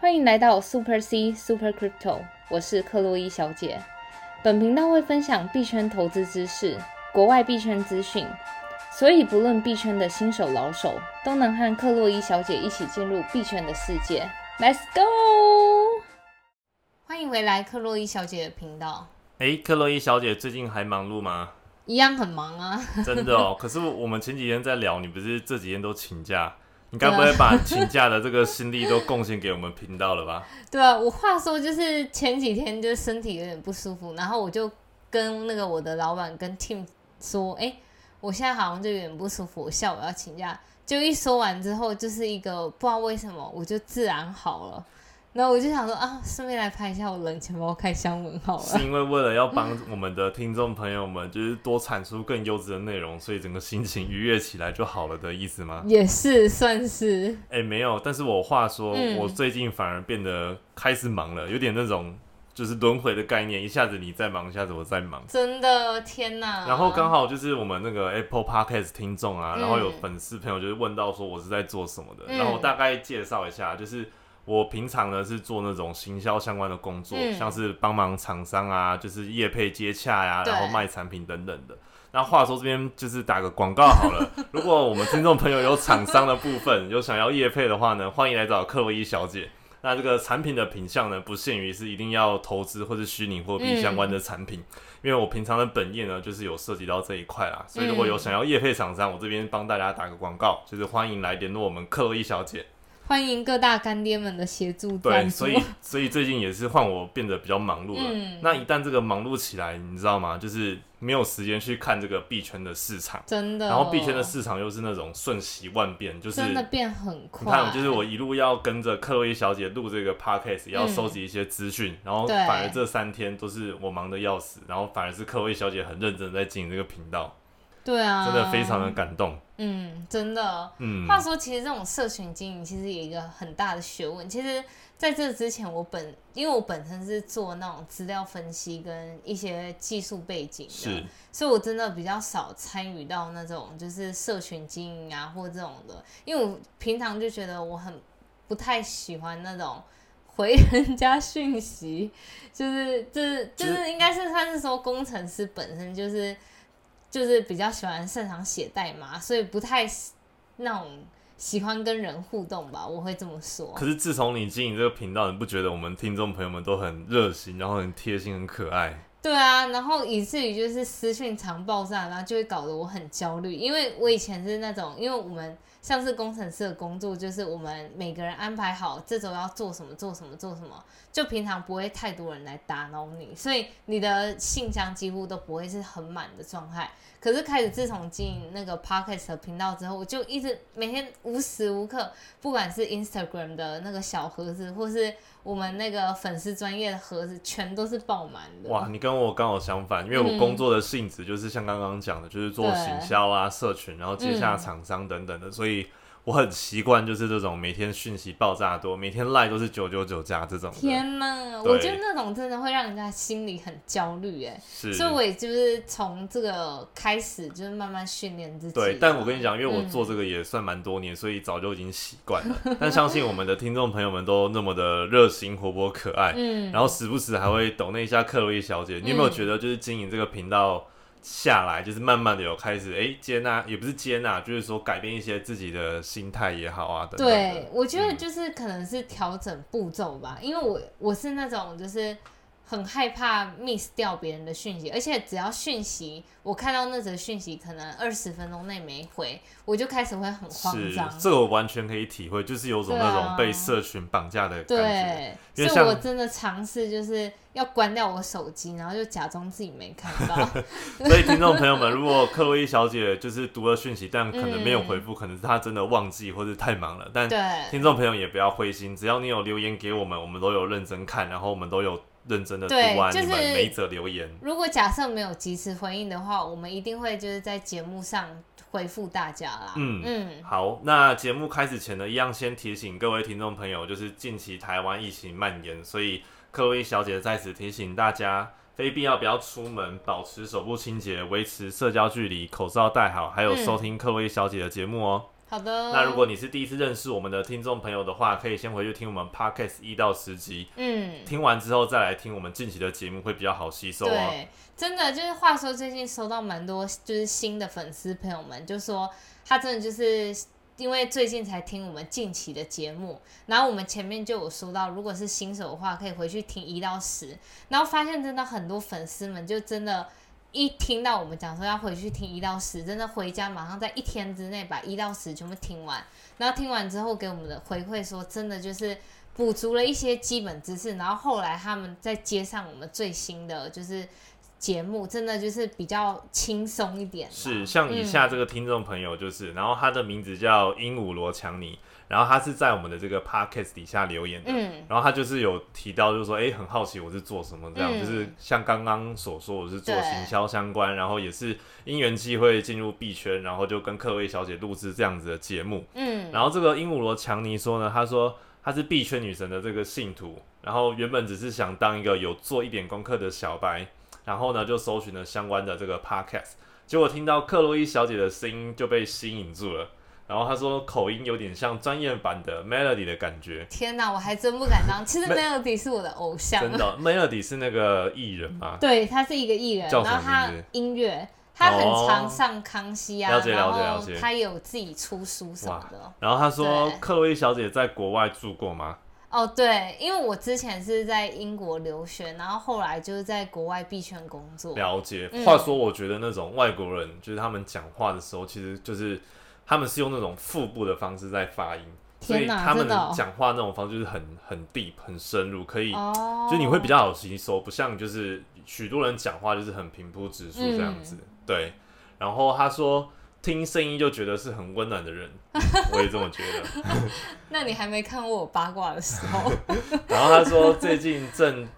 欢迎来到 Super C Super Crypto，我是克洛伊小姐。本频道会分享币圈投资知识、国外币圈资讯，所以不论币圈的新手老手，都能和克洛伊小姐一起进入币圈的世界。Let's go！欢迎回来克洛伊小姐的频道。哎，克洛伊小姐最近还忙碌吗？一样很忙啊。真的哦，可是我们前几天在聊，你不是这几天都请假？你该不会把请假的这个心力都贡献给我们频道了吧？对啊，我话说就是前几天就是身体有点不舒服，然后我就跟那个我的老板跟 Tim 说，哎，我现在好像就有点不舒服，我下午要请假。就一说完之后，就是一个不知道为什么，我就自然好了。然后我就想说啊，顺便来拍一下我冷钱包开箱文好了。是因为为了要帮我们的听众朋友们，就是多产出更优质的内容，所以整个心情愉悦起来就好了的意思吗？也是算是。哎，没有，但是我话说，我最近反而变得开始忙了，有点那种就是轮回的概念，一下子你在忙，一下子我在忙。真的天哪！然后刚好就是我们那个 Apple Podcast 听众啊，然后有粉丝朋友就是问到说我是在做什么的，然后我大概介绍一下，就是。我平常呢是做那种行销相关的工作，像是帮忙厂商啊，就是业配接洽呀，然后卖产品等等的。那话说这边就是打个广告好了，如果我们听众朋友有厂商的部分有想要业配的话呢，欢迎来找克洛伊小姐。那这个产品的品相呢，不限于是一定要投资或是虚拟货币相关的产品，因为我平常的本业呢就是有涉及到这一块啦，所以如果有想要业配厂商，我这边帮大家打个广告，就是欢迎来联络我们克洛伊小姐。欢迎各大干爹们的协助。对，所以 所以最近也是换我变得比较忙碌了。那一旦这个忙碌起来，你知道吗？就是没有时间去看这个币圈的市场，真的。然后币圈的市场又是那种瞬息万变，就是真的变很快。你看，就是我一路要跟着克洛伊小姐录这个 podcast，要收集一些资讯，然后反而这三天都是我忙的要死，然后反而是克洛伊小姐很认真在经营这个频道。对啊，真的非常的感动。嗯，真的。嗯，话说，其实这种社群经营其实有一个很大的学问。其实在这之前，我本因为我本身是做那种资料分析跟一些技术背景的，所以我真的比较少参与到那种就是社群经营啊或这种的。因为我平常就觉得我很不太喜欢那种回人家讯息，就是就是就是应该是算是说工程师本身就是。就是比较喜欢擅长写代码，所以不太那种喜欢跟人互动吧，我会这么说。可是自从你经营这个频道，你不觉得我们听众朋友们都很热心，然后很贴心、很可爱？对啊，然后以至于就是私讯常爆炸，然后就会搞得我很焦虑，因为我以前是那种，因为我们。像是工程师的工作，就是我们每个人安排好这周要做什么，做什么，做什么，就平常不会太多人来打扰你，所以你的信箱几乎都不会是很满的状态。可是开始自从进那个 podcast 频道之后，我就一直每天无时无刻，不管是 Instagram 的那个小盒子，或是我们那个粉丝专业的盒子，全都是爆满的。哇，你跟我刚好相反，因为我工作的性质就是像刚刚讲的，就是做行销啊、社群，然后接下厂商等等的，所以。我很习惯，就是这种每天讯息爆炸多，每天赖都是九九九加这种。天呐，我觉得那种真的会让人家心里很焦虑哎。是。所以我也就是从这个开始，就是慢慢训练自己。对，但我跟你讲，因为我做这个也算蛮多年，所以早就已经习惯了。但相信我们的听众朋友们都那么的热心、活泼、可爱，嗯，然后时不时还会抖那一下克洛伊小姐。你有没有觉得，就是经营这个频道？下来就是慢慢的有开始哎接纳也不是接纳，就是说改变一些自己的心态也好啊等等。对，我觉得就是可能是调整步骤吧，因为我我是那种就是很害怕 miss 掉别人的讯息，而且只要讯息。我看到那则讯息，可能二十分钟内没回，我就开始会很慌张。这个我完全可以体会，就是有种那种被社群绑架的感觉。对，所以我真的尝试就是要关掉我手机，然后就假装自己没看到。所以听众朋友们，如果克洛伊小姐就是读了讯息，但可能没有回复，可能是她真的忘记或者太忙了。但听众朋友也不要灰心，只要你有留言给我们，我们都有认真看，然后我们都有。认真的读完你们每则留言。如果假设没有及时回应的话，我们一定会就是在节目上回复大家啦。嗯嗯，好，那节目开始前呢，一样先提醒各位听众朋友，就是近期台湾疫情蔓延，所以克洛伊小姐在此提醒大家，非必要不要出门，保持手部清洁，维持社交距离，口罩戴好，还有收听克洛伊小姐的节目哦。好的。那如果你是第一次认识我们的听众朋友的话，可以先回去听我们 podcast 一到十集，嗯，听完之后再来听我们近期的节目，会比较好吸收啊。对，真的就是话说，最近收到蛮多就是新的粉丝朋友们，就说他真的就是因为最近才听我们近期的节目，然后我们前面就有说到，如果是新手的话，可以回去听一到十，然后发现真的很多粉丝们就真的。一听到我们讲说要回去听一到十，真的回家马上在一天之内把一到十全部听完，然后听完之后给我们的回馈说，真的就是补足了一些基本知识，然后后来他们再接上我们最新的就是节目，真的就是比较轻松一点。是像以下这个听众朋友就是，然后他的名字叫鹦鹉罗强尼。然后他是在我们的这个 podcast 底下留言的，然后他就是有提到，就是说，哎，很好奇我是做什么这样，就是像刚刚所说，我是做行销相关，然后也是因缘机会进入币圈，然后就跟克薇小姐录制这样子的节目。嗯，然后这个鹦鹉螺强尼说呢，他说他是币圈女神的这个信徒，然后原本只是想当一个有做一点功课的小白，然后呢就搜寻了相关的这个 podcast，结果听到克洛伊小姐的声音就被吸引住了。然后他说口音有点像专业版的 Melody 的感觉。天哪，我还真不敢当。其实 Melody 是我的偶像。真的，Melody 是那个艺人吗？对，他是一个艺人。然后他音乐，他很常上康熙啊。了解了解了解。他有自己出书什么的。然后他说，克洛伊小姐在国外住过吗？哦，对，因为我之前是在英国留学，然后后来就是在国外币圈工作。了解。话说，我觉得那种外国人，就是他们讲话的时候，其实就是。他们是用那种腹部的方式在发音，所以他们讲话那种方式就是很很 deep 很深入，可以就你会比较好吸收，不像就是许多人讲话就是很平铺直述这样子。对，然后他说听声音就觉得是很温暖的人，我也这么觉得。那你还没看过我八卦的时候？然后他说最近正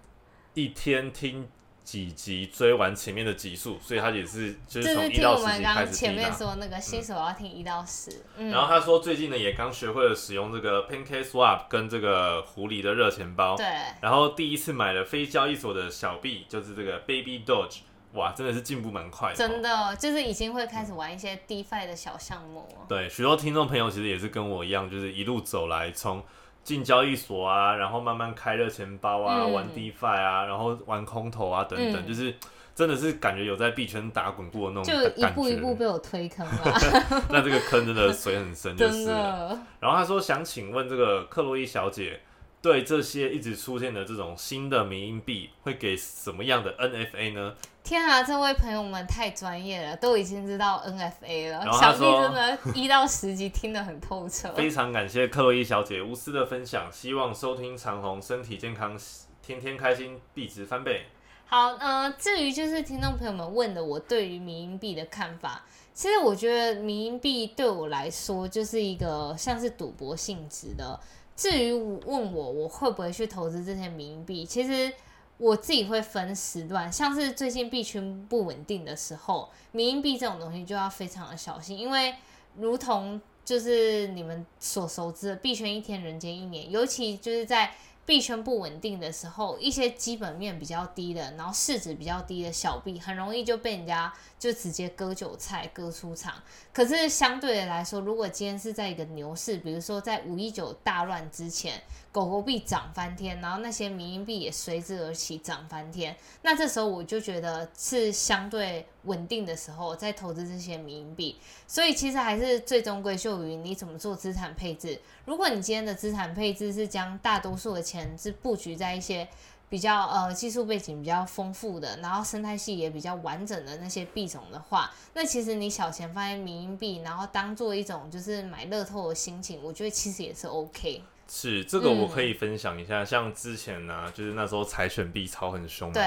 一天听。几集追完前面的集数，所以他也是就是从一到十集开始前面说那个新手要听一到十。然后他说最近呢也刚学会了使用这个 Pancake Swap 跟这个狐狸的热钱包。对。然后第一次买了非交易所的小币，就是这个 Baby Doge，哇，真的是进步蛮快。真的，就是已经会开始玩一些 DeFi 的小项目。对，许多听众朋友其实也是跟我一样，就是一路走来从。进交易所啊，然后慢慢开热钱包啊，玩 DeFi 啊，然后玩空投啊，等等，就是真的是感觉有在币圈打滚过那种就一步一步被我推坑了。那这个坑真的水很深，就是。然后他说想请问这个克洛伊小姐，对这些一直出现的这种新的民营币，会给什么样的 NFA 呢？天啊，这位朋友们太专业了，都已经知道 NFA 了。想必真的，一到十集听得很透彻。非常感谢克洛伊小姐无私的分享，希望收听长虹身体健康，天天开心，币值翻倍。好，呃，至于就是听众朋友们问的我对于民营币的看法，其实我觉得民营币对我来说就是一个像是赌博性质的。至于问我我会不会去投资这些民营币，其实。我自己会分时段，像是最近币圈不稳定的时候，民营币这种东西就要非常的小心，因为如同就是你们所熟知的币圈一天人间一年，尤其就是在。币圈不稳定的时候，一些基本面比较低的，然后市值比较低的小币，很容易就被人家就直接割韭菜、割出场。可是相对的来说，如果今天是在一个牛市，比如说在五一九大乱之前，狗狗币涨翻天，然后那些民营币也随之而起涨翻天，那这时候我就觉得是相对稳定的时候，在投资这些民营币。所以其实还是最终归咎于你怎么做资产配置。如果你今天的资产配置是将大多数的钱是布局在一些比较呃技术背景比较丰富的，然后生态系也比较完整的那些币种的话，那其实你小钱放在民营币，然后当做一种就是买乐透的心情，我觉得其实也是 OK。是这个我可以分享一下，像之前呢，就是那时候柴犬币炒很凶，对，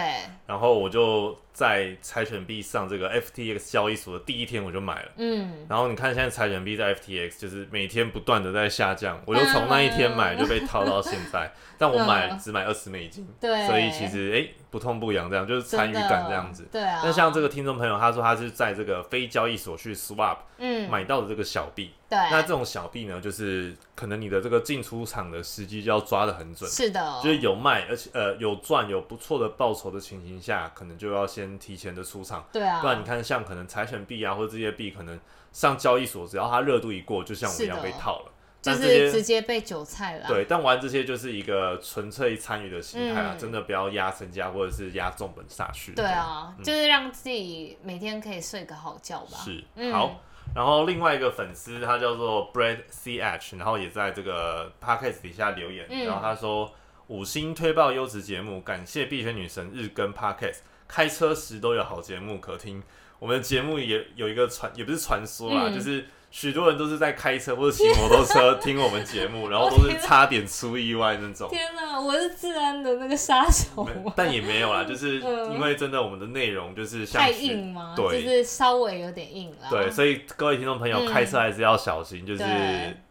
然后我就在柴犬币上这个 FTX 交易所的第一天我就买了，嗯，然后你看现在柴犬币在 FTX 就是每天不断的在下降，我就从那一天买就被套到现在，但我买只买二十美金，对，所以其实哎不痛不痒这样，就是参与感这样子，对啊。那像这个听众朋友他说他是在这个非交易所去 swap，嗯，买到的这个小币。对。那这种小币呢，就是可能你的这个进出场的时机就要抓的很准，是的，就是有卖，而且呃有赚有不错的报酬的情形下，可能就要先先提前的出场，对啊，不然你看像可能柴犬币啊或者这些币，可能上交易所只要它热度一过，就像我们一样被套了。就是直接被韭菜了。对，但玩这些就是一个纯粹参与的心态啊，真的不要压身家或者是压重本下去。对啊，就是让自己每天可以睡个好觉吧。是，好。然后另外一个粉丝他叫做 Bread C H，然后也在这个 Podcast 底下留言，然后他说五星推爆优质节目，感谢币圈女神日更 Podcast，开车时都有好节目可听。我们的节目也有一个传，也不是传说啦，就是。许多人都是在开车或者骑摩托车听我们节目，然后都是 差点出意外那种。天哪，我是治安的那个杀手。但也没有啦，就是 因为真的我们的内容就是太硬吗？对，就是稍微有点硬啦。对，所以各位听众朋友开车还是要小心，就是。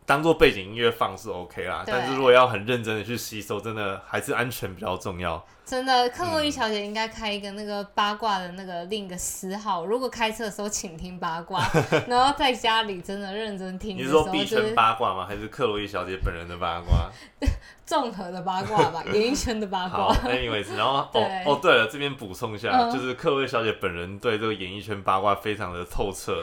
当做背景音乐放是 OK 啦，但是如果要很认真的去吸收，真的还是安全比较重要。真的，克洛伊小姐应该开一个那个八卦的那个另一个私号，如果开车的时候请听八卦，然后在家里真的认真听。你是说币圈八卦吗？还是克洛伊小姐本人的八卦？综合的八卦吧，演艺圈的八卦。anyways，然后哦哦，对了，这边补充一下，就是克洛伊小姐本人对这个演艺圈八卦非常的透彻。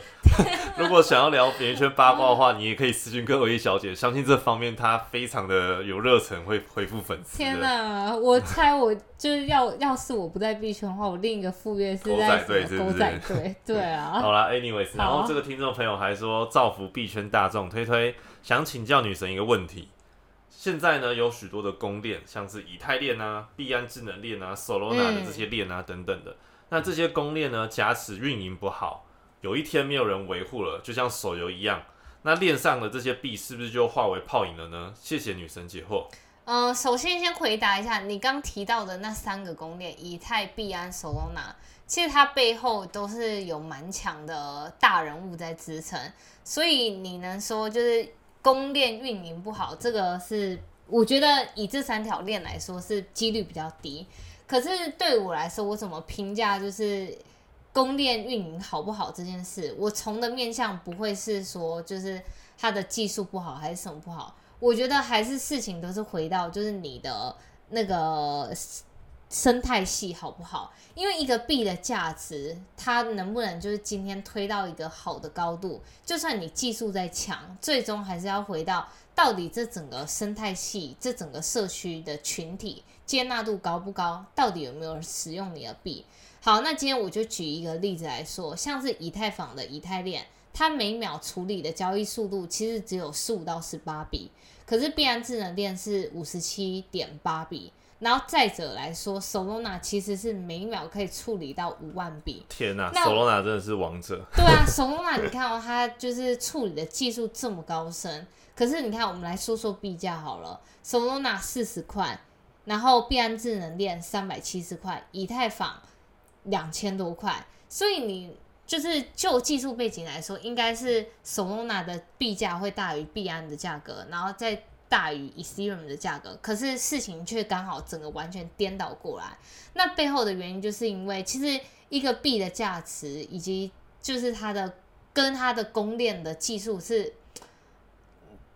如果想要聊演艺圈八卦的话，你也可以私信克洛伊小姐，相信这方面她非常的有热忱，会回复粉丝。天哪，我猜我就是要要是我不在币圈的话，我另一个副业是在狗仔队，对啊。好啦 a n y w a y s 然后这个听众朋友还说造福币圈大众，推推想请教女神一个问题。现在呢，有许多的公链，像是以太链啊、币安智能链啊、Solana 的这些链啊等等的。那这些公链呢，假使运营不好，有一天没有人维护了，就像手游一样，那链上的这些币是不是就化为泡影了呢？谢谢女神解惑。嗯，首先先回答一下你刚提到的那三个公链，以太、币安、Solana，其实它背后都是有蛮强的大人物在支撑，所以你能说就是。公链运营不好，这个是我觉得以这三条链来说是几率比较低。可是对我来说，我怎么评价就是公链运营好不好这件事？我从的面向不会是说就是它的技术不好还是什么不好，我觉得还是事情都是回到就是你的那个。生态系好不好？因为一个币的价值，它能不能就是今天推到一个好的高度？就算你技术再强，最终还是要回到到底这整个生态系、这整个社区的群体接纳度高不高？到底有没有人使用你的币？好，那今天我就举一个例子来说，像是以太坊的以太链，它每秒处理的交易速度其实只有十五到十八笔，可是币安智能链是五十七点八笔。然后再者来说，Solana 其实是每秒可以处理到五万笔。天呐，Solana 真的是王者。对啊，Solana 你看哦它就是处理的技术这么高深，可是你看我们来说说币价好了，Solana 四十块，然后币安智能链三百七十块，以太坊两千多块，所以你就是就技术背景来说，应该是 Solana 的币价会大于币安的价格，然后再。大于 Ethereum 的价格，可是事情却刚好整个完全颠倒过来。那背后的原因就是因为，其实一个币的价值以及就是它的跟它的公链的技术是，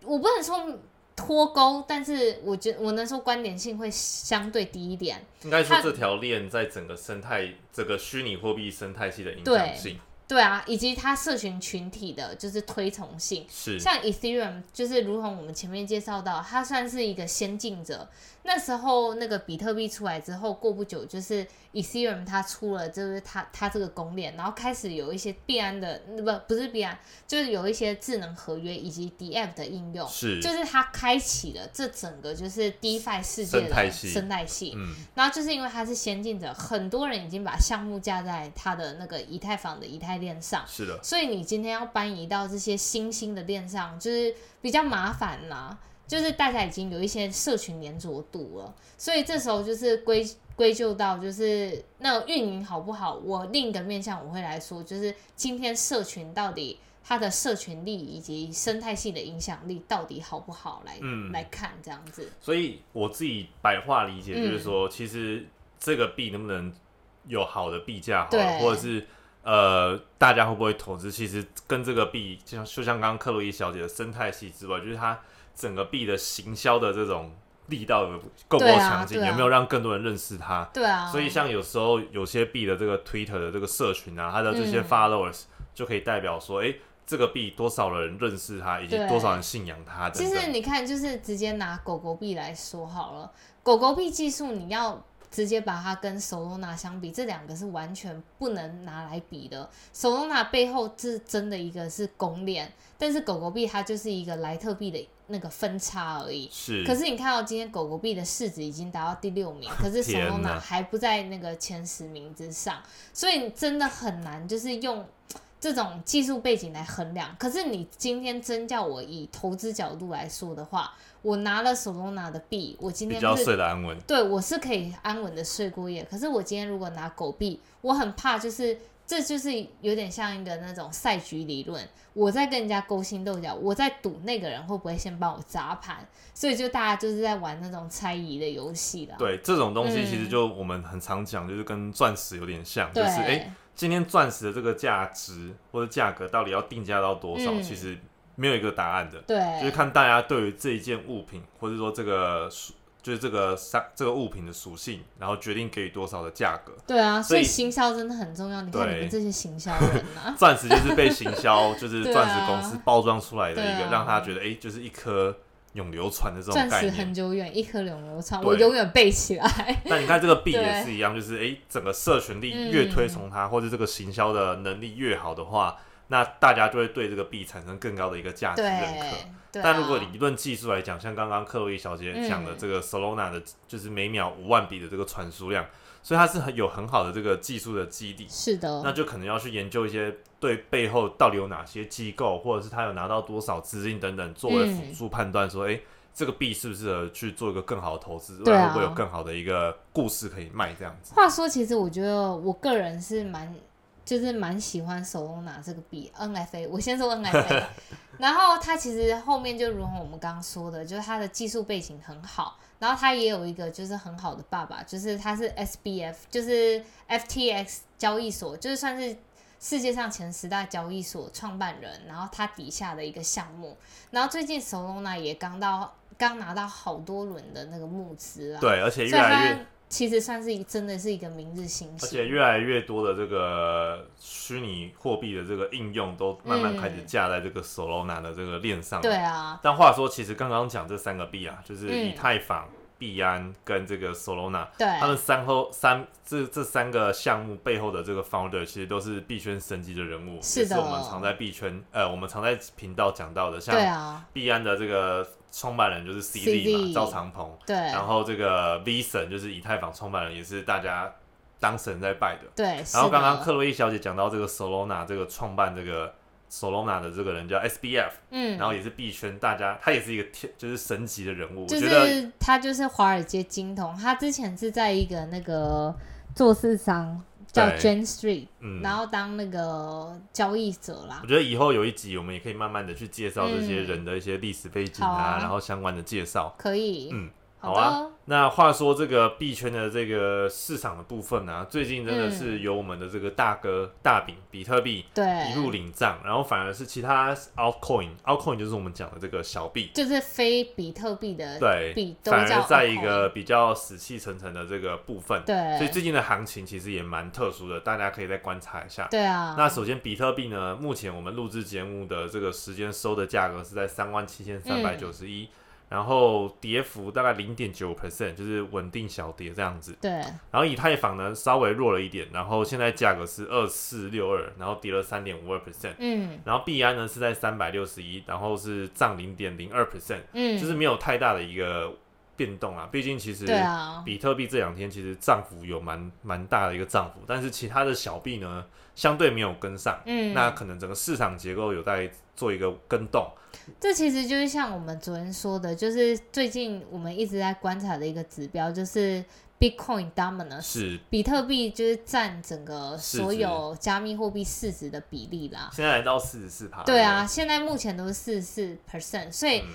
我不能说脱钩，但是我觉我能说关联性会相对低一点。应该说这条链在整个生态这个虚拟货币生态系的影响性。对啊，以及它社群群体的就是推崇性，是像 Ethereum，就是如同我们前面介绍到，它算是一个先进者。那时候那个比特币出来之后，过不久就是 Ethereum 它出了，就是它它这个公链，然后开始有一些币安的不不是币安，就是有一些智能合约以及 DApp 的应用，是就是它开启了这整个就是 DeFi 世界的生态系。嗯，然后就是因为它是先进者，很多人已经把项目架在它的那个以太坊的以太链上，是的，所以你今天要搬移到这些新兴的链上，就是比较麻烦啦。就是大家已经有一些社群粘着度了，所以这时候就是归归咎到就是那运营好不好。我另一个面向我会来说，就是今天社群到底它的社群力以及生态系的影响力到底好不好来来看这样子。所以我自己白话理解就是说，其实这个币能不能有好的币价，或者是呃大家会不会投资，其实跟这个币就像就像刚刚克洛伊小姐的生态系之外，就是它。整个币的行销的这种力道有够不够强劲，有没有让更多人认识它。对啊，所以像有时候有些币的这个 Twitter 的这个社群啊，它的这些嗯 followers 就可以代表说，哎、这个币多少人认识它，以及多少人信仰它等其实。你看，就是直接拿狗狗币来说好了，狗狗币技术你要直接把它跟 Solana 相比，这两个是完全不能拿来比的。Solana 背后是真的一个是公链，但是狗狗币它就是一个莱特币的那个分叉而已。是，可是你看到今天狗狗币的市值已经达到第六名，可是天 Solana 还不在那个前十名之上，所以真的很难，就是用这种技术背景来衡量。可是你今天真叫我以投资角度来说的话，我拿了 Solana 的币，我今天比较天睡得安稳。对我是可以安稳的睡过夜。可是我今天如果拿狗币，我很怕就是。这就是有点像一个那种赛局理论，我在跟人家勾心斗角，我在赌那个人会不会先帮我砸盘，所以就大家就是在玩那种猜疑的游戏了。对，这种东西嗯其实就我们很常讲，就是跟钻石有点像，就，是哎、诶今天钻石的这个价值或者价格到底要定价到多少，嗯其实没有一个答案的，对，就是看大家对于这一件物品，或者说这个属就是这个商这个物品的属性，然后决定给予多少的价格。对啊，所以行销真的很重要。你看你们这些行销人啊，钻石就是被行销，就是钻石公司包装出来的一个，啊让他觉得哎、诶就是一颗永流传的这种钻石很。久远，一颗永流传，我永远背起来。那你看这个币也是一样，就是哎、诶整个社群力嗯越推崇它，或者这个行销的能力越好的话，那大家就会对这个币产生更高的一个价值认可。，对啊但如果理论技术来讲，像刚刚克洛伊小姐讲的嗯这个 Solana 的，就是每秒五万笔的这个传输量，所以它是很有很好的这个技术的基底。是的，那就可能要去研究一些对背后到底有哪些机构，或者是他有拿到多少资金等等，作为嗯辅助判断说，哎、这个币适不适合去做一个更好的投资，对啊会不会有更好的一个故事可以卖这样子。话说，其实我觉得我个人是蛮，就是蛮喜欢 Solana 这个币 NFA。我先说 NFA，然后它其实后面就如同我们刚刚说的，就是它的技术背景很好，然后他也有一个就是很好的爸爸，就是他是 SBF，就是 FTX 交易所，就是算是。世界上前十大交易所创办人，然后他底下的一个项目，然后最近 Solana 也刚到刚拿到好多轮的那个募资啊，对，而且越来越它，其实算是一真的是一个明日新星，而且越来越多的这个虚拟货币的这个应用都慢慢开始架在这个 Solana 的这个链上。对啊，但话说，其实刚刚讲这三个币啊，就是嗯。以太坊、币安跟这个 Solana，对，他们三后三这这三个项目背后的这个 founder 其实都是币圈神级的人物，是的。是我们常在币圈呃，我们常在频道讲到的，像币安的这个创办人就是 CZ CZ 嘛，赵长鹏，对，然后这个 V 神就是以太坊创办人，也是大家当神在拜的。对，然后刚刚克洛伊小姐讲到这个 Solana 这个创办这个 Solana 的这个人叫 SBF，、嗯，然后也是币圈大家，他也是一个天就是神级的人物，就我觉得是他就是华尔街金童，他之前是在一个那个做市商叫 Jane Street，嗯，然后当那个交易者啦。我，觉得以后有一集我们也可以慢慢的去介绍这些嗯。人的一些历史背景啊，然后相关的介绍。可以，嗯，好好啊。的，那话说这个币圈的这个市场的部分呢、最近真的嗯。是由我们的这个大哥大饼比特币对，一路领涨，然后反而是其他 altcoin，altcoin 就是我们讲的这个小币，就是非比特币的对币，反而在一 altcoin 个比较死气沉沉的这个部分，对，所以最近的行情其实也蛮特殊的，大家可以再观察一下。对啊，那首先，比特币呢，目前我们录制节目的这个时间收的价格是在三万七千三百九十一，然后跌幅大概零点九 percent，就是稳定小跌这样子。对，然后以太坊呢稍微弱了一点，然后现在价格是二四六二，然后跌了三点五二 percent。嗯然后币安呢是在三百六十一，然后是涨零点零二 percent，嗯，就是没有太大的一个变动啊。毕竟其实比特币这两天其实涨幅有蛮蛮大的一个涨幅，但是其他的小币呢相对没有跟上，嗯，那可能整个市场结构有在做一个跟动。这其实就是像我们昨天说的，就是最近我们一直在观察的一个指标，就是 Bitcoin dominance，是比特币就是占整个所有加密货币市值的比例啦。现在来到四十四趴。对啊，现在目前都是四十四 percent，所以嗯，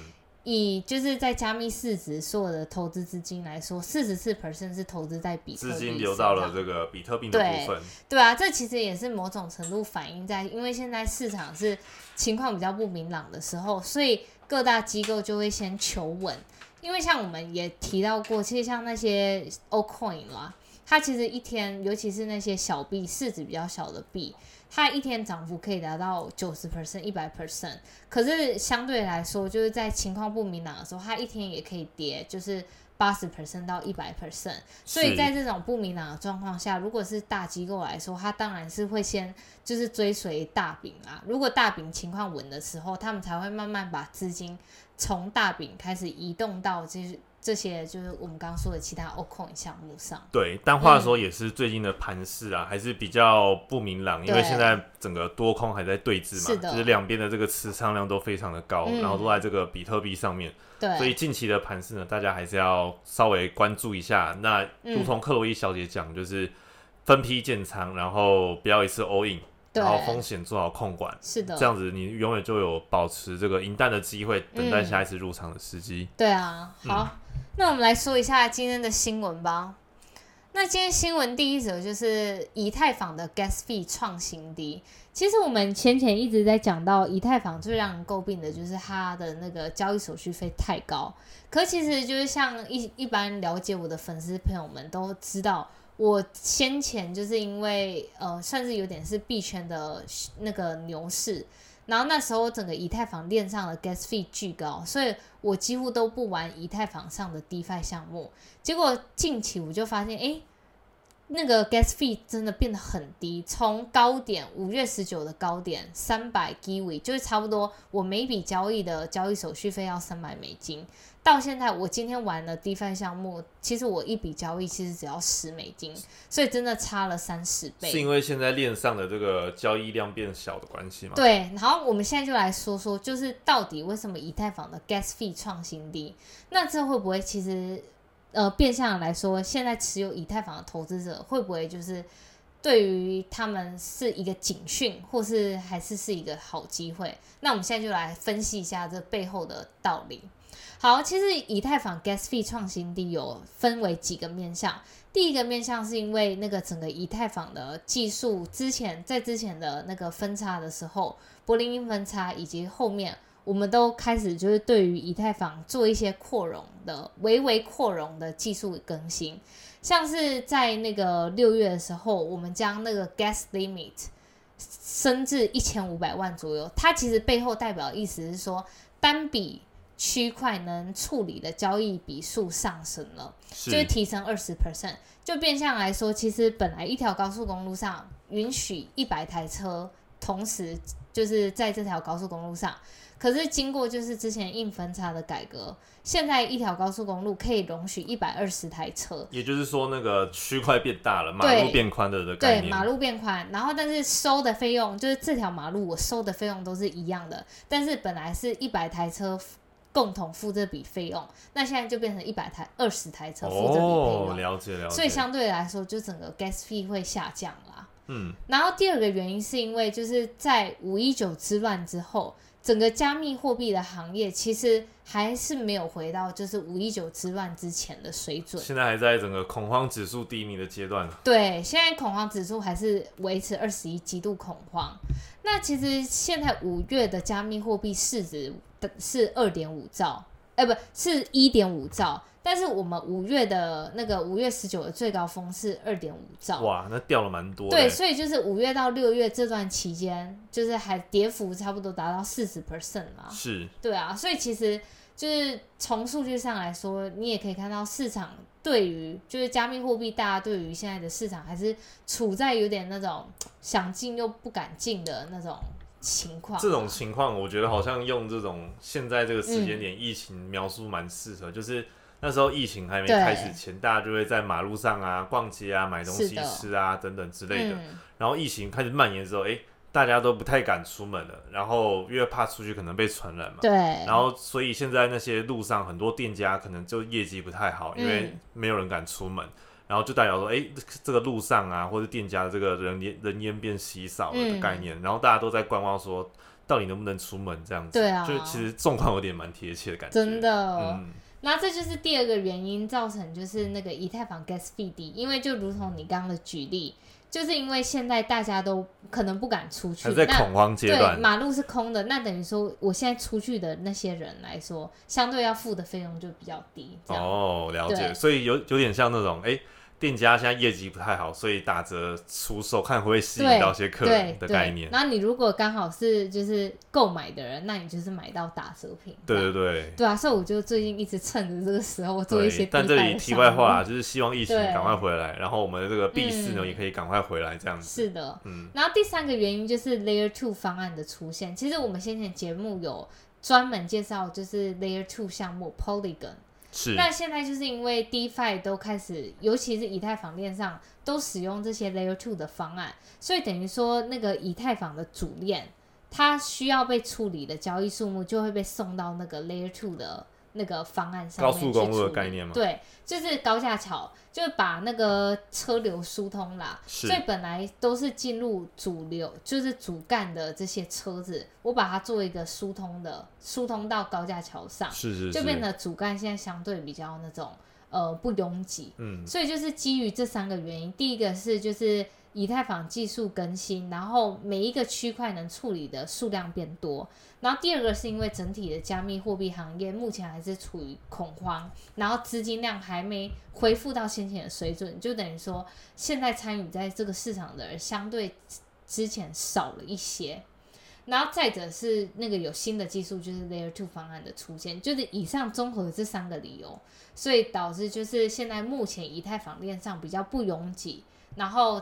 以就是在加密市值所有的投资资金来说，四十四 percent 是投资在比特币资金流到了这个比特币的部分。对啊，这其实也是某种程度反映在，因为现在市场是情况比较不明朗的时候，所以各大机构就会先求稳，因为像我们也提到过，其实像那些 O coin 啦，它其实一天，尤其是那些小币，市值比较小的币，它一天涨幅可以达到九十 percent、一百 percent。可是相对来说，就是在情况不明朗的时候，它一天也可以跌，就是八十 percent 到一百 percent。所以在这种不明朗的状况下，如果是大机构来说，它当然是会先就是追随大饼啊。如果大饼情况稳的时候，他们才会慢慢把资金从大饼开始移动到就是这些就是我们刚刚说的其他 O coin 项目上。对，但话说也是最近的盘势啊，还是比较不明朗，因为对。现在整个多空还在对峙嘛，是的。就是两边的这个持仓量都非常的高，嗯。然后都在这个比特币上面，对，所以近期的盘势呢，大家还是要稍微关注一下。那嗯。如同克洛伊小姐讲，就是分批建仓，然后不要一次 all in，然后风险做好控管。是的，这样子，你永远就有保持这个赢弹的机会，等待嗯。下一次入场的时机。对啊，好，那我们来说一下今天的新闻吧。那今天新闻第一则就是以太坊的 gas fee 创新低。其实我们前前一直在讲到以太坊最让人诟病的就是它的那个交易手续费太高。可其实就是像一一般了解我的粉丝朋友们都知道，我先前就是因为呃算是有点是币圈的那个牛市，然后那时候整个以太坊链上的 gas fee 巨高，所以我几乎都不玩以太坊上的 DeFi 项目。结果近期我就发现，诶，那个 gas fee 真的变得很低，从高点五月十九的高点三百 Giwi，就是差不多我每笔交易的交易手续费要三百美金，到现在我今天玩的 DeFi 项目，其实我一笔交易其实只要十美金，所以真的差了三十倍。是因为现在链上的这个交易量变小的关系吗？对，然后我们现在就来说说，就是到底为什么以太坊的 gas fee 创新低？那这会不会其实呃变相来说，现在持有以太坊的投资者会不会就是对于他们是一个警讯，或是还是是一个好机会？那我们现在就来分析一下这背后的道理。好，其实以太坊 gas fee 创新低有分为几个面向。第一个面向是因为那个整个以太坊的技术，之前在之前的那个分叉的时候，柏林硬分叉以及后面，我们都开始就是对于以太坊做一些扩容的微微扩容的技术更新，像是在那个六月的时候，我们将那个 gas limit 升至一千五百万左右，它其实背后代表的意思是说单笔。区块能处理的交易笔数上升了，是就是提升二十 percent，就变相来说，其实本来一条高速公路上允许一百台车同时就是在这条高速公路上，可是经过就是之前硬分叉的改革，现在一条高速公路可以容许一百二十台车，也就是说，那个区块变大了，马路变宽了的概对，念。马路变宽，然后但是收的费用就是这条马路我收的费用都是一样的，但是本来是一百台车共同付这笔费用，那现在就变成一百台、二十台车付这笔费哦，用，了解了解。所以相对来说，就整个 gas fee 会下降啦。嗯，然后第二个原因是因为就是在五一九之乱之后，整个加密货币的行业其实还是没有回到就是五一九之乱之前的水准。现在还在整个恐慌指数低迷的阶段。对，现在恐慌指数还是维持二十一，极度恐慌。那其实现在五月的加密货币市值的是二点五兆，哎、不是一点五兆，但是我们五月的那个五月十九的最高峰是二点五兆。哇，那掉了蛮多。对，所以就是五月到六月这段期间，就是还跌幅差不多达到四十 percent 嘛。是对啊，所以其实就是从数据上来说，你也可以看到市场对于就是加密货币，大家对于现在的市场还是处在有点那种想进又不敢进的那种情况啊。这种情况，我觉得好像用这种现在这个时间嗯点疫情描述蛮适合，就是那时候疫情还没开始前，大家就会在马路上啊、逛街啊、买东西吃啊等等之类的。嗯，然后疫情开始蔓延之后，哎、大家都不太敢出门了，然后因为怕出去可能被传染嘛。对，然后，所以现在那些路上很多店家可能就业绩不太好，因为嗯没有人敢出门，然后就代表说，哎，这个路上啊，或者店家的这个人烟人烟变稀少了的嗯概念，然后大家都在观望说，到底能不能出门这样子。对啊就其实状况有点蛮贴切的感觉。真的。嗯，那这就是第二个原因造成就是那个以太坊 gas fee 低，因为就如同你刚刚的举例，就是因为现在大家都可能不敢出去，还在恐慌阶段，马路是空的，那等于说我现在出去的那些人来说，相对要付的费用就比较低。哦，了解，所以有有点像那种哎。店家现在业绩不太好，所以打折出售，看会不会吸引到些客人的概念。那你如果刚好是就是购买的人，那你就是买到打折品。对对对。对啊，所以我就最近一直趁着这个时候做一些。但这里题外话，就是希望疫情赶快回来，然后我们的这个 B 四呢也可以赶快回来这样子。是的，嗯。然后第三个原因就是 Layer Two 方案的出现。其实我们先前节目有专门介绍，就是 Layer Two 项目 Polygon。那现在就是因为 DeFi 都开始，尤其是以太坊链上都使用这些 Layer Two 的方案，所以等于说那个以太坊的主链，它需要被处理的交易数目就会被送到那个 Layer Two 的。那个方案上面高速公路的概念吗？对，就是高架桥，就是把那个车流疏通啦。所以本来都是进入主流，就是主干的这些车子，我把它做一个疏通的，疏通到高架桥上，是是，就变得主干现在相对比较那种呃不拥挤。嗯，所以就是基于这三个原因，第一个是就是。以太坊技术更新，然后每一个区块能处理的数量变多。然后第二个是因为整体的加密货币行业目前还是处于恐慌，然后资金量还没恢复到先前的水准，就等于说现在参与在这个市场的人相对之前少了一些。然后再者是那个有新的技术，就是 Layer Two 方案的出现，就是以上综合这三个理由，所以导致就是现在目前以太坊链上比较不拥挤，然后。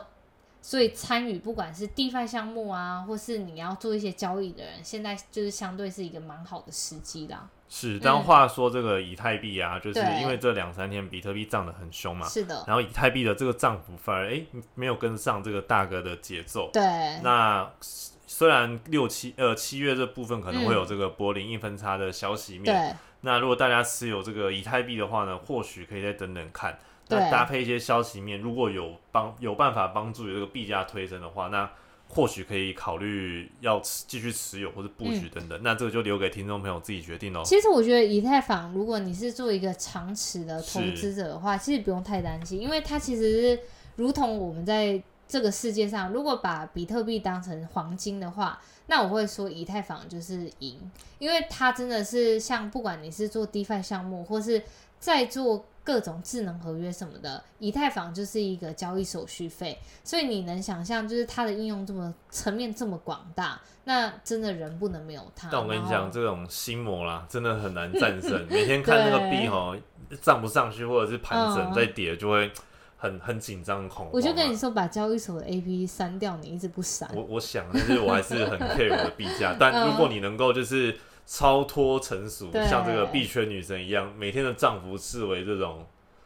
所以参与不管是 DeFi 项目啊，或是你要做一些交易的人，现在就是相对是一个蛮好的时机啦。是，但话说这个以太币啊，就是因为这两三天比特币涨得很凶嘛，是的。然后以太币的这个涨幅反而哎没有跟上这个大哥的节奏。对。那虽然六七呃七月这部分可能会有这个柏林硬分叉的消息面，对。那如果大家持有这个以太币的话呢，或许可以再等等看。那搭配一些消息面，如果有帮有办法帮助有这个币价推升的话，那或许可以考虑要继续持有或者布局等等。那这个就留给听众朋友自己决定喽。其实我觉得以太坊，如果你是做一个长持的投资者的话，其实不用太担心，因为它其实是如同我们在这个世界上，如果把比特币当成黄金的话，那我会说以太坊就是赢，因为它真的是像不管你是做 DeFi 项目，或是在做。各种智能合约什么的，以太坊就是一个交易手续费，所以你能想象，就是它的应用这么层面这么广大，那真的人不能没有它。但我跟你讲，这种心魔啦，真的很难战胜。每天看那个币 哈，涨不上去，或者是盘整在跌，就会很很紧张恐慌。我就跟你说，把交易所的 A P P 删掉，你一直不删。我我想，但是我还是很 care 我的币价。但如果你能够就是。超脱成熟，像这个币圈女神一样，每天的丈夫视为这种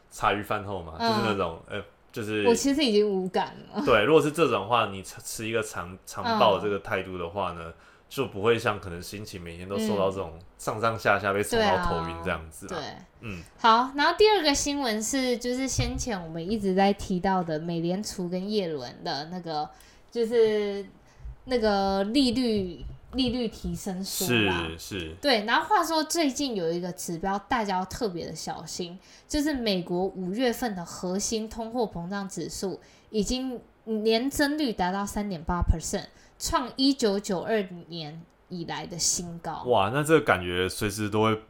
茶余饭后嘛，就是那种，呃，就是我其实已经无感了。对，如果是这种话，你持一个长长报这个态度的话呢，就不会像可能心情每天都受到这种上上下下被冲到头晕这样子。对，嗯，好。然后第二个新闻是，就是先前我们一直在提到的美联储跟叶伦的那个，就是那个利率。利率提升说是是，对。然后话说，最近有一个指标，大家要特别的小心，就是美国五月份的核心通货膨胀指数已经年增率达到三点八 percent，创一九九二年以来的新高。哇，那这个感觉随时都会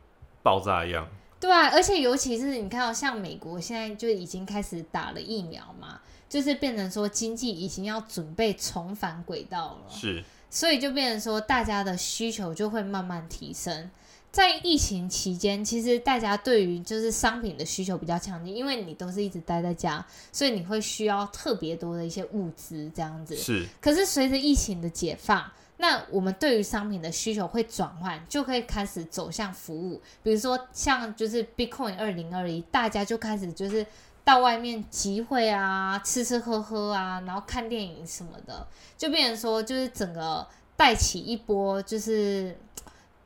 爆炸一样。对啊，而且尤其是你看到像美国现在就已经开始打了疫苗嘛，就是变成说经济已经要准备重返轨道了。是。所以就变成说，大家的需求就会慢慢提升。在疫情期间，其实大家对于就是商品的需求比较强劲，因为你都是一直待在家，所以你会需要特别多的一些物资这样子。是。可是随着疫情的解放，那我们对于商品的需求会转换，就可以开始走向服务。比如说像就是 Bitcoin 二零二一，大家就开始就是。到外面集会啊，吃吃喝喝啊，然后看电影什么的，就变成说，就是整个带起一波，就是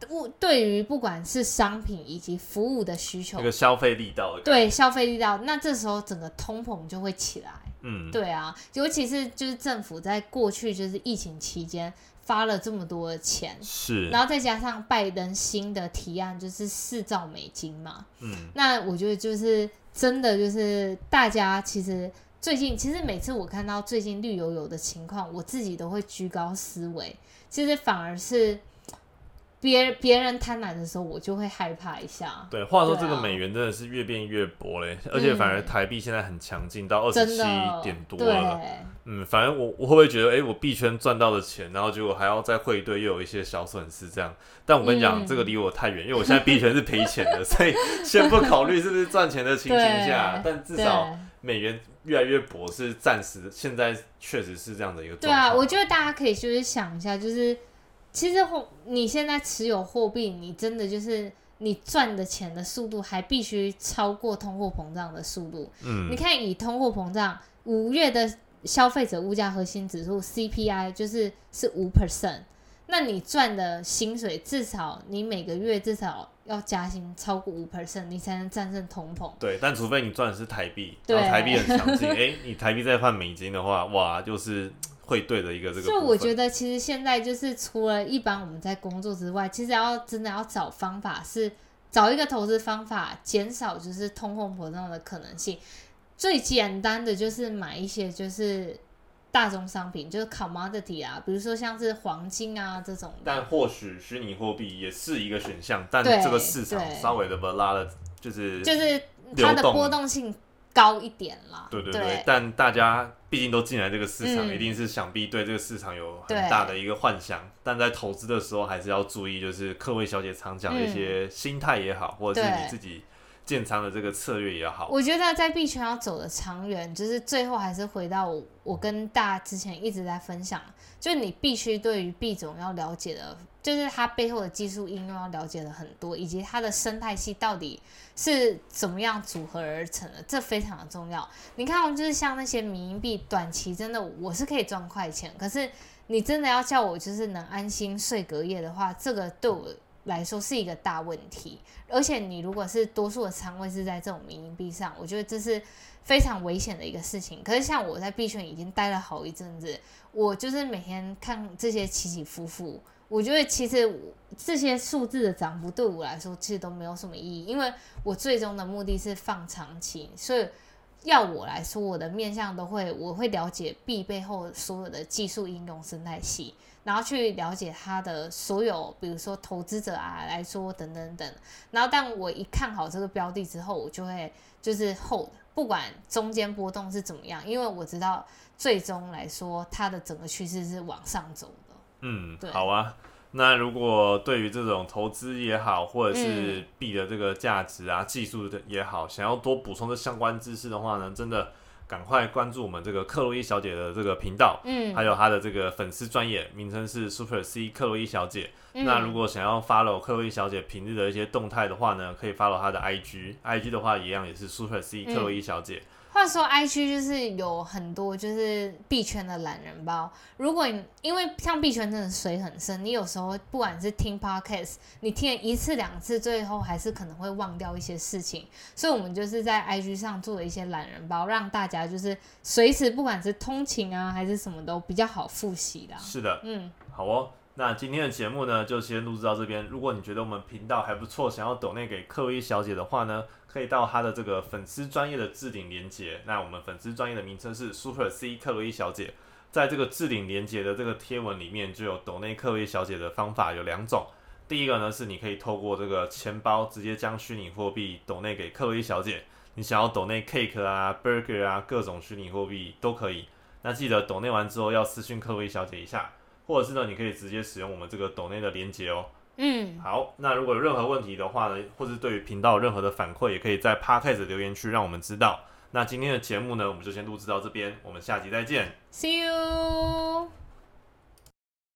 物对于不管是商品以及服务的需求，一个消费力道，对消费力道，那这时候整个通膨就会起来。嗯，对啊，尤其是就是政府在过去就是疫情期间发了这么多的钱，是，然后再加上拜登新的提案就是四兆美金嘛，嗯，那我觉得就是。真的就是大家其实最近其实每次我看到最近绿油油的情况，我自己都会居高思维。其实反而是别别人贪婪的时候，我就会害怕一下。对，话说这个美元真的是越变越薄嘞，而且反而台币现在很强劲，到二十七点多了。嗯，反正我我会不会觉得，哎、我币圈赚到的钱，然后结果还要再汇兑，又有一些小损失这样？但我跟你讲，嗯这个离我太远，因为我现在币圈是赔钱的，所以先不考虑是不是赚钱的情形下，但至少美元越来越薄是暂时的，现在确实是这样的一个对啊，我觉得大家可以就是想一下，就是其实货你现在持有货币，你真的就是你赚的钱的速度还必须超过通货膨胀的速度。嗯你，看，以通货膨胀五月的消费者物价核心指数 CPI 就是是五 percent，那你赚的薪水至少你每个月至少要加薪超过五 percent，你才能战胜通膨。对，但除非你赚的是台币，对然后台币很强劲，哎、你台币再换美金的话，哇，就是汇兑的一个这个部分。所以我觉得，其实现在就是除了一般我们在工作之外，其实要真的要找方法，是找一个投资方法，减少就是通货膨胀的可能性。最简单的就是买一些就是大宗商品，就是 commodity 啊，比如说像是黄金啊这种的。但或许虚拟货币也是一个选项，但对这个市场稍微的 l a 的，就是就是它的波动性高一点啦。对对对，但大家毕竟都进来这个市场，嗯一定是想必对这个市场有很大的一个幻想。但在投资的时候，还是要注意，就是客位小姐常讲的一些心态也好，或者是你自己建仓的这个策略也好。我觉得在币圈要走的长远，就是最后还是回到我我跟大家之前一直在分享，就是你必须对于币种要了解的，就是它背后的技术应用要了解的很多，以及它的生态系到底是怎么样组合而成的，这非常的重要。你看，就是像那些民币，短期真的我是可以赚快钱，可是你真的要叫我就是能安心睡隔夜的话，这个对我来说是一个大问题。而且你如果是多数的仓位是在这种民营币上，我觉得这是非常危险的一个事情。可是像我在币圈已经待了好一阵子，我就是每天看这些起起伏伏，我觉得其实这些数字的涨幅对我来说其实都没有什么意义，因为我最终的目的是放长期，所以。要我来说，我的面向都会，我会了解 B 背后所有的技术应用生态系，然后去了解它的所有，比如说投资者啊来说等等等。然后，但我一看好这个标的之后，我就会就是 hold，不管中间波动是怎么样，因为我知道最终来说它的整个趋势是往上走的。嗯对，好啊。那如果对于这种投资也好，或者嗯是币的这个价值啊、技术的也好，想要多补充的相关知识的话呢，真的赶快关注我们这个克洛伊小姐的这个频道，嗯，还有她的这个粉丝专业名称是 Super C 克洛伊小姐。嗯那如果想要 follow 克洛伊小姐平日的一些动态的话呢，可以 follow 她的 IG，IG 的话一样也是 Super C 克洛伊小姐。话说，IG 就是有很多就是币圈的懒人包。如果你因为像币圈真的水很深，你有时候不管是听 podcast，你听了一次两次，最后还是可能会忘掉一些事情。所以我们就是在 IG 上做了一些懒人包，让大家就是随时不管是通勤啊还是什么都比较好复习啦。是的，嗯，好哦。那今天的节目呢，就先录制到这边。如果你觉得我们频道还不错，想要抖内给克洛伊小姐的话呢，可以到他的这个粉丝专业的置顶连接。那我们粉丝专业的名称是 Super C 克洛伊小姐，在这个置顶连接的这个贴文里面，就有抖内克洛伊小姐的方法有两种。第一个呢，是你可以透过这个钱包直接将虚拟货币抖内给克洛伊小姐。你想要抖内 cake 啊、burger 啊，各种虚拟货币都可以。那记得抖内完之后要私讯克洛伊小姐一下。或者是呢，你可以直接使用我们这个抖内的连接哦。嗯，好，那如果有任何问题的话呢，或是对于频道有任何的反馈，也可以在 Podcast 留言区让我们知道。那今天的节目呢，我们就先录制到这边，我们下集再见。See you。